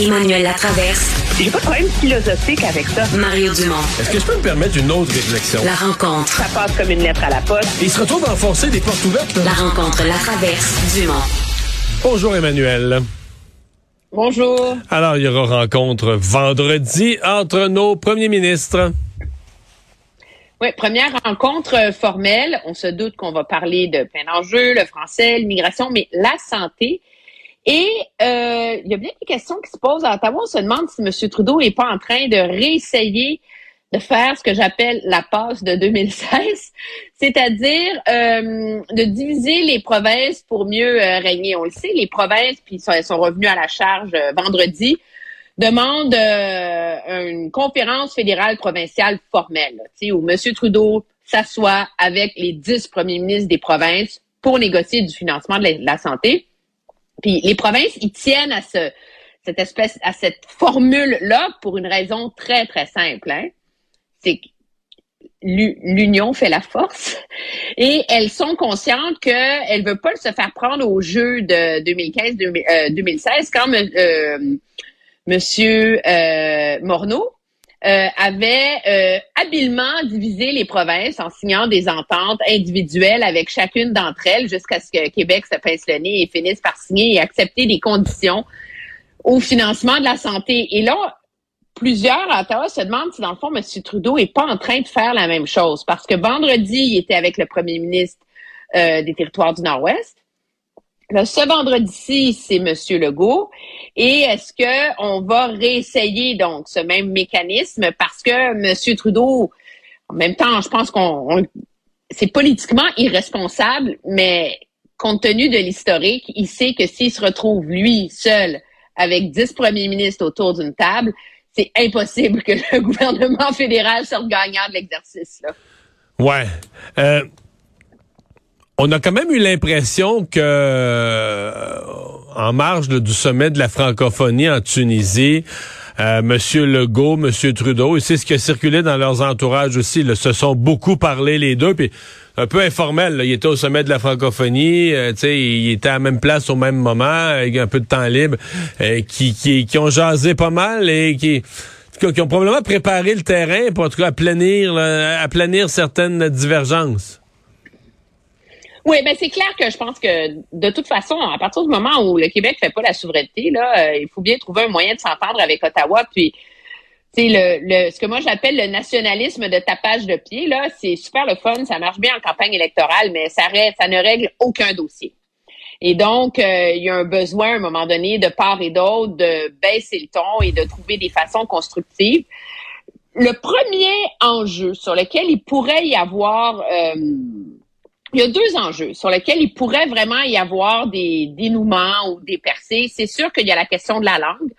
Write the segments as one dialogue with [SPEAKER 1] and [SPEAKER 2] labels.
[SPEAKER 1] Emmanuel Latraverse.
[SPEAKER 2] J'ai pas de problème philosophique avec ça.
[SPEAKER 1] Mario Dumont.
[SPEAKER 3] Est-ce que je peux me permettre une autre réflexion?
[SPEAKER 1] La rencontre.
[SPEAKER 2] Ça passe comme une lettre à la poste.
[SPEAKER 3] Il se retrouve d'enfoncer des portes ouvertes.
[SPEAKER 1] La rencontre, la traverse, Dumont.
[SPEAKER 3] Bonjour Emmanuel.
[SPEAKER 2] Bonjour.
[SPEAKER 3] Alors, il y aura rencontre vendredi entre nos premiers ministres.
[SPEAKER 2] Oui, première rencontre formelle. On se doute qu'on va parler de plein d'enjeux, le français, l'immigration, mais la santé. Et euh, il y a bien des questions qui se posent à Ottawa. On se demande si M. Trudeau n'est pas en train de réessayer de faire ce que j'appelle la passe de 2016, c'est-à-dire euh, de diviser les provinces pour mieux euh, régner. On le sait, les provinces, puis elles sont revenues à la charge euh, vendredi, demandent une conférence fédérale provinciale formelle, où M. Trudeau s'assoit avec les dix premiers ministres des provinces pour négocier du financement de la santé. Puis les provinces, ils tiennent à ce, cette espèce, à cette formule-là pour une raison très, très simple. Hein? C'est que l'union fait la force et elles sont conscientes qu'elles ne veulent pas se faire prendre au jeu de 2015-2016 euh, quand euh, Monsieur euh, Morneau euh, avait euh, habilement divisé les provinces en signant des ententes individuelles avec chacune d'entre elles jusqu'à ce que Québec se pince le nez et finisse par signer et accepter des conditions au financement de la santé. Et là, plusieurs à Ottawa se demandent si, dans le fond, M. Trudeau est pas en train de faire la même chose. Parce que vendredi, il était avec le premier ministre euh, des territoires du Nord-Ouest. Ce vendredi-ci, c'est M. Legault. Et est-ce que on va réessayer donc ce même mécanisme? Parce que M. Trudeau, en même temps, je pense qu'on c'est politiquement irresponsable, mais compte tenu de l'historique, il sait que s'il se retrouve lui seul avec dix premiers ministres autour d'une table, c'est impossible que le gouvernement fédéral sorte gagnant de l'exercice.
[SPEAKER 3] Ouais. Euh, on a quand même eu l'impression que, euh, en marge du sommet de la francophonie en Tunisie, euh, Monsieur Legault, Monsieur Trudeau, et c'est ce qui a circulé dans leurs entourages aussi, là, se sont beaucoup parlé les deux, puis un peu informel. Là, il était au sommet de la francophonie, euh, il était à la même place au même moment, avec un peu de temps libre, euh, qui, qui, qui ont jasé pas mal et qui qui ont probablement préparé le terrain pour en tout cas aplanir, là, certaines divergences.
[SPEAKER 2] Oui, ben c'est clair que je pense que de toute façon, à partir du moment où le Québec fait pas la souveraineté, là, euh, il faut bien trouver un moyen de s'entendre avec Ottawa. Puis, tu le, le, ce que moi j'appelle le nationalisme de tapage de pied, là, c'est super le fun, ça marche bien en campagne électorale, mais ça, ça ne règle aucun dossier. Et donc, euh, il y a un besoin à un moment donné de part et d'autre de baisser le ton et de trouver des façons constructives. Le premier enjeu sur lequel il pourrait y avoir euh, il y a deux enjeux sur lesquels il pourrait vraiment y avoir des dénouements ou des percées. C'est sûr qu'il y a la question de la langue,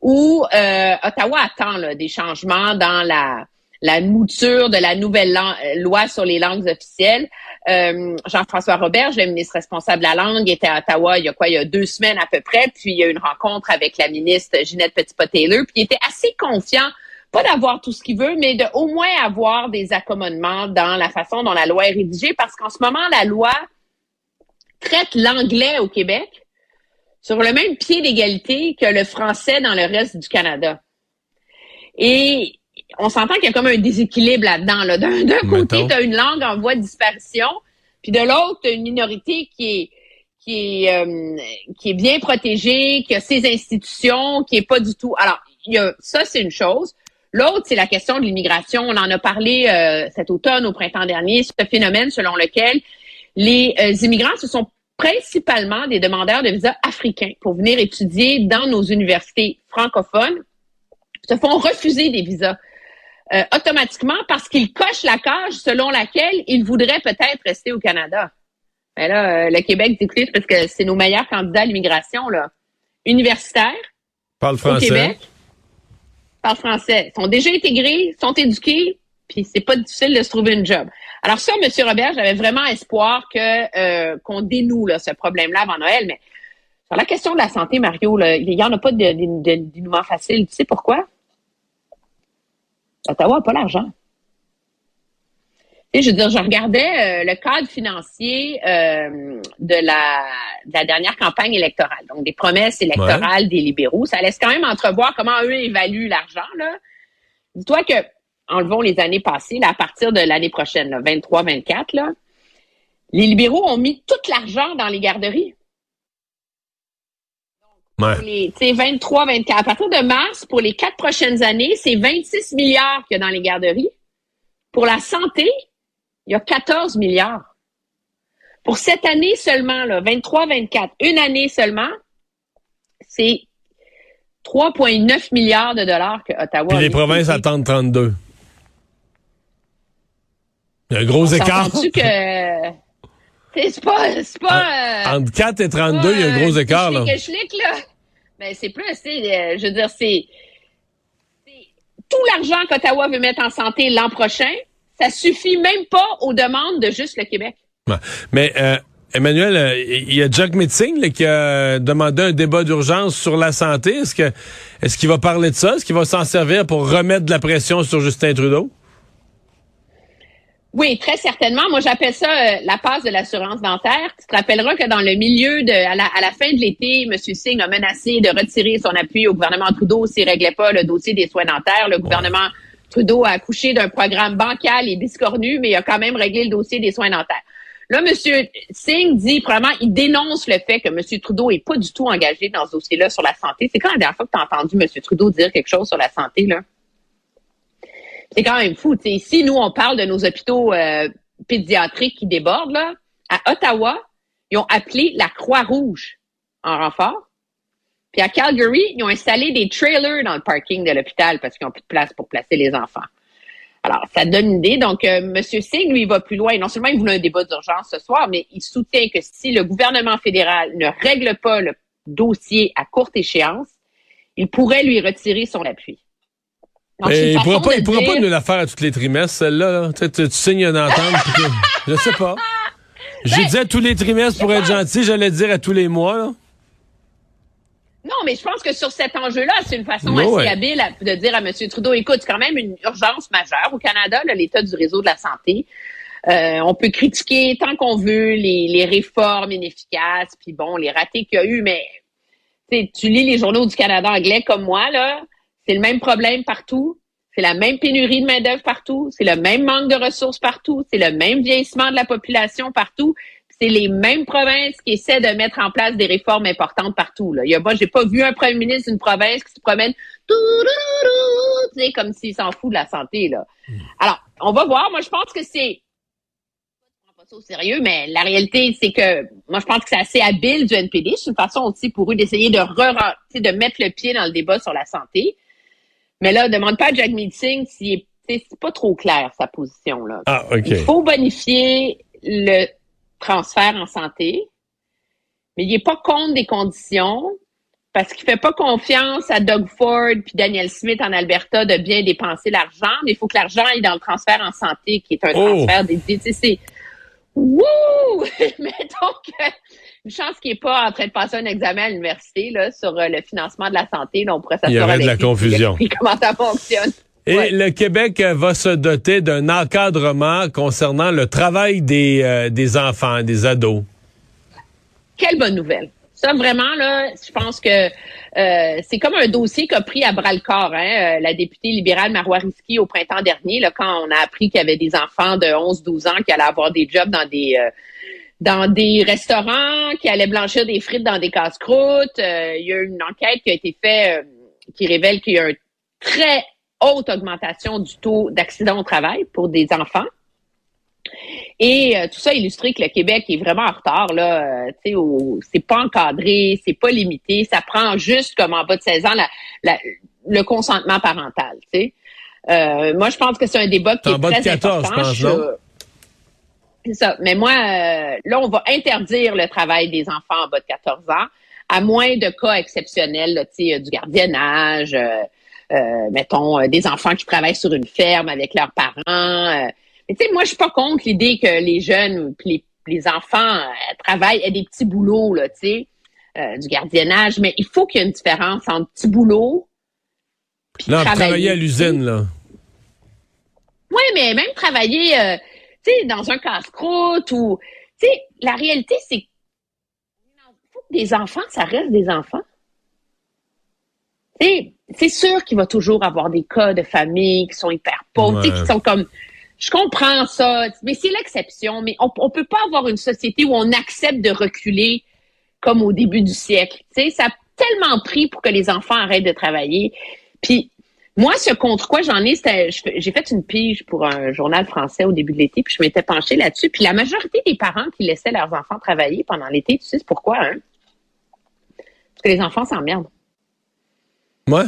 [SPEAKER 2] où euh, Ottawa attend des changements dans la, la mouture de la nouvelle loi sur les langues officielles. Euh, Jean-François Robert, le ministre responsable de la langue, était à Ottawa il y a quoi, il y a deux semaines à peu près, puis il y a eu une rencontre avec la ministre Ginette Petitpas-Taylor, puis il était assez confiant pas d'avoir tout ce qu'il veut, mais de au moins avoir des accommodements dans la façon dont la loi est rédigée, parce qu'en ce moment, la loi traite l'anglais au Québec sur le même pied d'égalité que le français dans le reste du Canada. Et on s'entend qu'il y a comme un déséquilibre là-dedans. Là. D'un côté, tu as une langue en voie de disparition, puis de l'autre, tu as une minorité qui est qui est euh, qui est bien protégée, qui a ses institutions, qui est pas du tout. Alors, il y a, ça c'est une chose. L'autre, c'est la question de l'immigration. On en a parlé euh, cet automne, au printemps dernier, ce phénomène selon lequel les euh, immigrants, ce sont principalement des demandeurs de visa africains pour venir étudier dans nos universités francophones, se font refuser des visas euh, automatiquement parce qu'ils cochent la cage selon laquelle ils voudraient peut-être rester au Canada. Ben là, euh, le Québec écoutez, parce que c'est nos meilleurs candidats à l'immigration, là. Universitaires.
[SPEAKER 3] Parle français.
[SPEAKER 2] Au Québec. Parlent français. Sont déjà intégrés, sont éduqués, puis c'est pas difficile de se trouver une job. Alors ça, M. Robert, j'avais vraiment espoir que euh, qu'on dénoue là, ce problème-là avant Noël, mais sur la question de la santé, Mario, il y en a pas de dénouement facile. Tu sais pourquoi? Ottawa n'a pas l'argent. Et je veux dire, je regardais euh, le cadre financier euh, de, la, de la dernière campagne électorale, donc des promesses électorales des libéraux. Ça laisse quand même entrevoir comment eux évaluent l'argent. Là. Dis-toi que, enlevons les années passées, là, à partir de l'année prochaine, 23-24, là, les libéraux ont mis tout l'argent dans les garderies.
[SPEAKER 3] Ouais.
[SPEAKER 2] Les 23, 24. À partir de mars, pour les quatre prochaines années, c'est 26 milliards qu'il y a dans les garderies. Pour la santé, il y a 14 milliards. Pour cette année seulement, là, 23, 24, une année seulement, c'est 3,9 milliards de dollars que Ottawa.
[SPEAKER 3] Puis les provinces attendent 32. Il y a un gros
[SPEAKER 2] On
[SPEAKER 3] écart.
[SPEAKER 2] que c'est pas c'est pas euh,
[SPEAKER 3] Entre 4 et 32, il y a un gros
[SPEAKER 2] euh,
[SPEAKER 3] écart, là.
[SPEAKER 2] schlick, là. Mais c'est plus, euh, je veux dire, c'est c'est tout l'argent qu'Ottawa veut mettre en santé l'an prochain, ça suffit même pas aux demandes de juste le Québec.
[SPEAKER 3] Mais euh, Emmanuel, euh, il y a Jack Metzing là, qui a demandé un débat d'urgence sur la santé. Est-ce que est-ce qu'il va parler de ça? Est-ce qu'il va s'en servir pour remettre de la pression sur Justin Trudeau?
[SPEAKER 2] Oui, très certainement. Moi, j'appelle ça euh, la passe de l'assurance dentaire. Tu te rappelleras que dans le milieu de, à la, à la fin de l'été, M. Singh a menacé de retirer son appui au gouvernement Trudeau s'il réglait pas le dossier des soins dentaires. Le gouvernement Trudeau a accouché d'un programme bancal et discornu, mais il a quand même réglé le dossier des soins dentaires. Là, M. Singh dit, probablement, il dénonce le fait que M. Trudeau est pas du tout engagé dans ce dossier-là sur la santé. C'est quand la dernière fois que tu as entendu M. Trudeau dire quelque chose sur la santé, là? C'est quand même fou. T'sais, ici, nous, on parle de nos hôpitaux euh, pédiatriques qui débordent. Là. À Ottawa, ils ont appelé la Croix-Rouge en renfort. Puis à Calgary, ils ont installé des trailers dans le parking de l'hôpital parce qu'ils n'ont plus de place pour placer les enfants. Alors, ça donne une idée. Donc, euh, M. Singh, lui, il va plus loin. Non seulement il voulait un débat d'urgence ce soir, mais il soutient que si le gouvernement fédéral ne règle pas le dossier à courte échéance, il pourrait lui retirer son appui. Donc,
[SPEAKER 3] Mais il pourra pas, il pourra pas nous la faire à tous les trimestres, celle-là. là. Tu, tu- tu signes une entente. puis je sais pas. J'ai
[SPEAKER 2] Ben,
[SPEAKER 3] à tous les trimestres pour être gentil, j'allais dire à tous les mois. là.
[SPEAKER 2] Non, mais je pense que sur cet enjeu-là, c'est une façon assez habile à- de dire à M. Trudeau, écoute, c'est quand même une urgence majeure au Canada, l'état du réseau de la santé. Euh, on peut critiquer tant qu'on veut les, les réformes inefficaces, puis bon, les ratés qu'il y a eu, mais tu lis les journaux du Canada anglais comme moi, là, c'est le même problème partout. C'est la même pénurie de main-d'œuvre partout. C'est le même manque de ressources partout. C'est le même vieillissement de la population partout. C'est les mêmes provinces qui essaient de mettre en place des réformes importantes partout. Là. Il y a, moi, j'ai pas vu un premier ministre d'une province qui se promène tourourou, tu sais, comme s'il s'en fout de la santé. Là. Alors, on va voir. Moi, je pense que c'est je prends pas ça au sérieux, mais la réalité, c'est que moi, je pense que c'est assez habile du NPD. C'est une façon aussi pour eux d'essayer de re, de mettre le pied dans le débat sur la santé. Mais là, demande pas à Jack Meeting sais, c'est pas trop clair sa position là.
[SPEAKER 3] Ah, OK.
[SPEAKER 2] Il faut bonifier le transfert en santé, mais il est pas contre des conditions parce qu'il fait pas confiance à Doug Ford puis Daniel Smith en Alberta de bien dépenser l'argent, mais il faut que l'argent aille dans le transfert en santé qui est un
[SPEAKER 3] Oh!
[SPEAKER 2] transfert dédié. Tu sais, c'est Wouh! Mettons que une chance qu'il n'est pas en train de passer un examen à l'université là, sur euh, le financement de la santé. Là, on pourrait
[SPEAKER 3] Il y
[SPEAKER 2] s'assurer
[SPEAKER 3] aurait de la confusion.
[SPEAKER 2] Comment ça fonctionne.
[SPEAKER 3] Et
[SPEAKER 2] Ouais.
[SPEAKER 3] le Québec va se doter d'un encadrement concernant le travail des, euh, des enfants, des ados.
[SPEAKER 2] Quelle bonne nouvelle. Ça, vraiment, là, je pense que euh, c'est comme un dossier qu'a pris à bras le corps hein, euh, la députée libérale Marois Risky au printemps dernier, là, quand on a appris qu'il y avait des enfants de 11-12 ans qui allaient avoir des jobs dans des euh, dans des restaurants, qui allaient blanchir des frites dans des casse-croûtes. Euh, il y a eu une enquête qui a été faite qui révèle qu'il y a une très haute augmentation du taux d'accidents au travail pour des enfants. Et euh, tout ça illustré que le Québec est vraiment en retard là. Euh, au- c'est pas encadré, c'est pas limité, ça prend juste comme en bas de 16 ans la- la- le consentement parental. Euh, moi je pense que c'est un débat qui
[SPEAKER 3] En
[SPEAKER 2] est
[SPEAKER 3] bas de
[SPEAKER 2] très
[SPEAKER 3] 14,
[SPEAKER 2] important.
[SPEAKER 3] je pense?
[SPEAKER 2] C'est ça. Mais moi, euh, là, on va interdire le travail des enfants en bas de 14 ans, à moins de cas exceptionnels, là, du gardiennage, mettons, euh, des enfants qui travaillent sur une ferme avec leurs parents. euh. mais tu sais, moi, je suis pas contre l'idée que les jeunes, les, les enfants euh, travaillent à des petits boulots, là, tu sais, euh, du gardiennage. Mais il faut qu'il y ait une différence entre petit boulot puis
[SPEAKER 3] Non,
[SPEAKER 2] travailler.
[SPEAKER 3] travailler à l'usine, là.
[SPEAKER 2] Oui, mais même travailler, euh, tu sais, dans un casse-croûte ou, tu sais, la réalité, c'est que faut que des enfants, ça reste des enfants. Tu sais, c'est sûr qu'il va toujours avoir des cas de famille qui sont hyper pauvres,
[SPEAKER 3] Ouais.
[SPEAKER 2] qui sont comme, je comprends ça, mais c'est l'exception. Mais on, on peut pas avoir une société où on accepte de reculer comme au début du siècle. Tu sais, ça a tellement pris pour que les enfants arrêtent de travailler. Puis moi, ce contre quoi j'en ai, j'ai fait une pige pour un journal français au début de l'été, puis je m'étais penchée là-dessus. Puis la majorité des parents qui laissaient leurs enfants travailler pendant l'été, tu sais pourquoi, hein? Parce que les enfants s'emmerdent.
[SPEAKER 3] Ouais.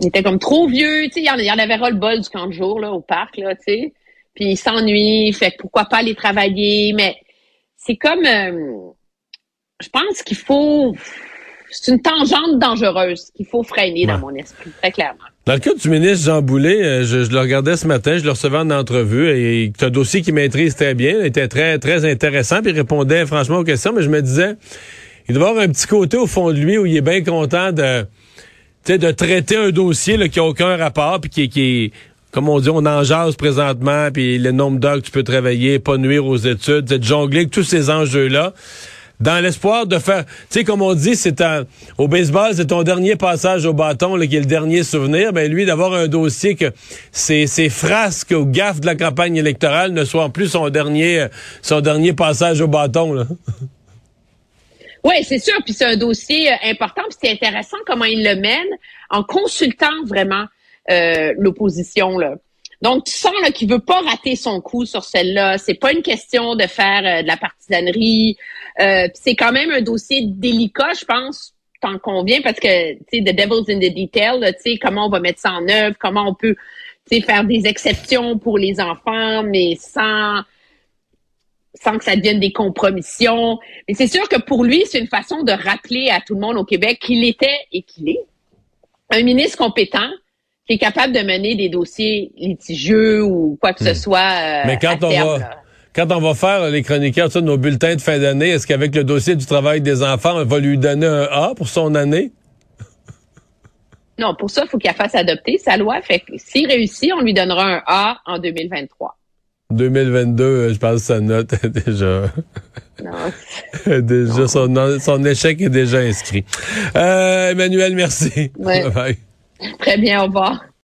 [SPEAKER 2] Ils étaient comme trop vieux, tu sais, il y en- il avait ras le bol du camp de jour, là, au parc, là, tu sais. Puis ils s'ennuient, fait que pourquoi pas aller travailler, mais c'est comme, euh, je pense qu'il faut, c'est une tangente dangereuse qu'il faut freiner dans mon esprit, très clairement.
[SPEAKER 3] Dans le cas du ministre Jean Boulet, euh, je, je le regardais ce matin, je le recevais en entrevue et c'est un dossier qu'il maîtrise très bien, il était très très intéressant puis il répondait franchement aux questions, mais je me disais, il doit avoir un petit côté au fond de lui où il est bien content de, sais, de traiter un dossier qui a aucun rapport puis qui, qui est comme on dit, on en jase présentement, puis le nombre d'heures que tu peux travailler, pas nuire aux études, de jongler tous ces enjeux-là dans l'espoir de faire, tu sais, comme on dit, c'est un, au baseball, c'est ton dernier passage au bâton, là, qui est le dernier souvenir. Ben, lui, d'avoir un dossier que ses, ses frasques ou gaffes de la campagne électorale ne soient plus son dernier, son dernier passage au bâton, là.
[SPEAKER 2] Oui, c'est sûr. Puis c'est un dossier euh, important. Puis c'est intéressant comment il le mène en consultant vraiment euh, l'opposition. Là. Donc, tu sens là, qu'il veut pas rater son coup sur celle-là. C'est pas une question de faire euh, de la partisanerie. Euh, c'est quand même un dossier délicat, je pense. T'en conviens parce que, tu sais, the devil's in the detail. Tu sais, comment on va mettre ça en œuvre, comment on peut, tu sais, faire des exceptions pour les enfants, mais sans sans que ça devienne des compromissions. Mais c'est sûr que pour lui, c'est une façon de rappeler à tout le monde au Québec qu'il était et qu'il est un ministre compétent qui est capable de mener des dossiers litigieux ou quoi que ce soit. euh,
[SPEAKER 3] Hmm. Mais quand
[SPEAKER 2] à
[SPEAKER 3] on
[SPEAKER 2] terme,
[SPEAKER 3] va,
[SPEAKER 2] là.
[SPEAKER 3] quand on va faire les chroniqueurs, sais, nos bulletins de fin d'année, est-ce qu'avec le dossier du travail des enfants, on va lui donner un A pour son année?
[SPEAKER 2] Non, pour ça, il faut qu'il fasse adopter sa loi. Fait que s'il réussit, on lui donnera un A en 2023.
[SPEAKER 3] 2022, euh, je pense que sa note est déjà,
[SPEAKER 2] Non,
[SPEAKER 3] déjà son, son échec est déjà inscrit. Euh, Emmanuel, merci.
[SPEAKER 2] Ouais.
[SPEAKER 3] Bye.
[SPEAKER 2] très bien, au revoir.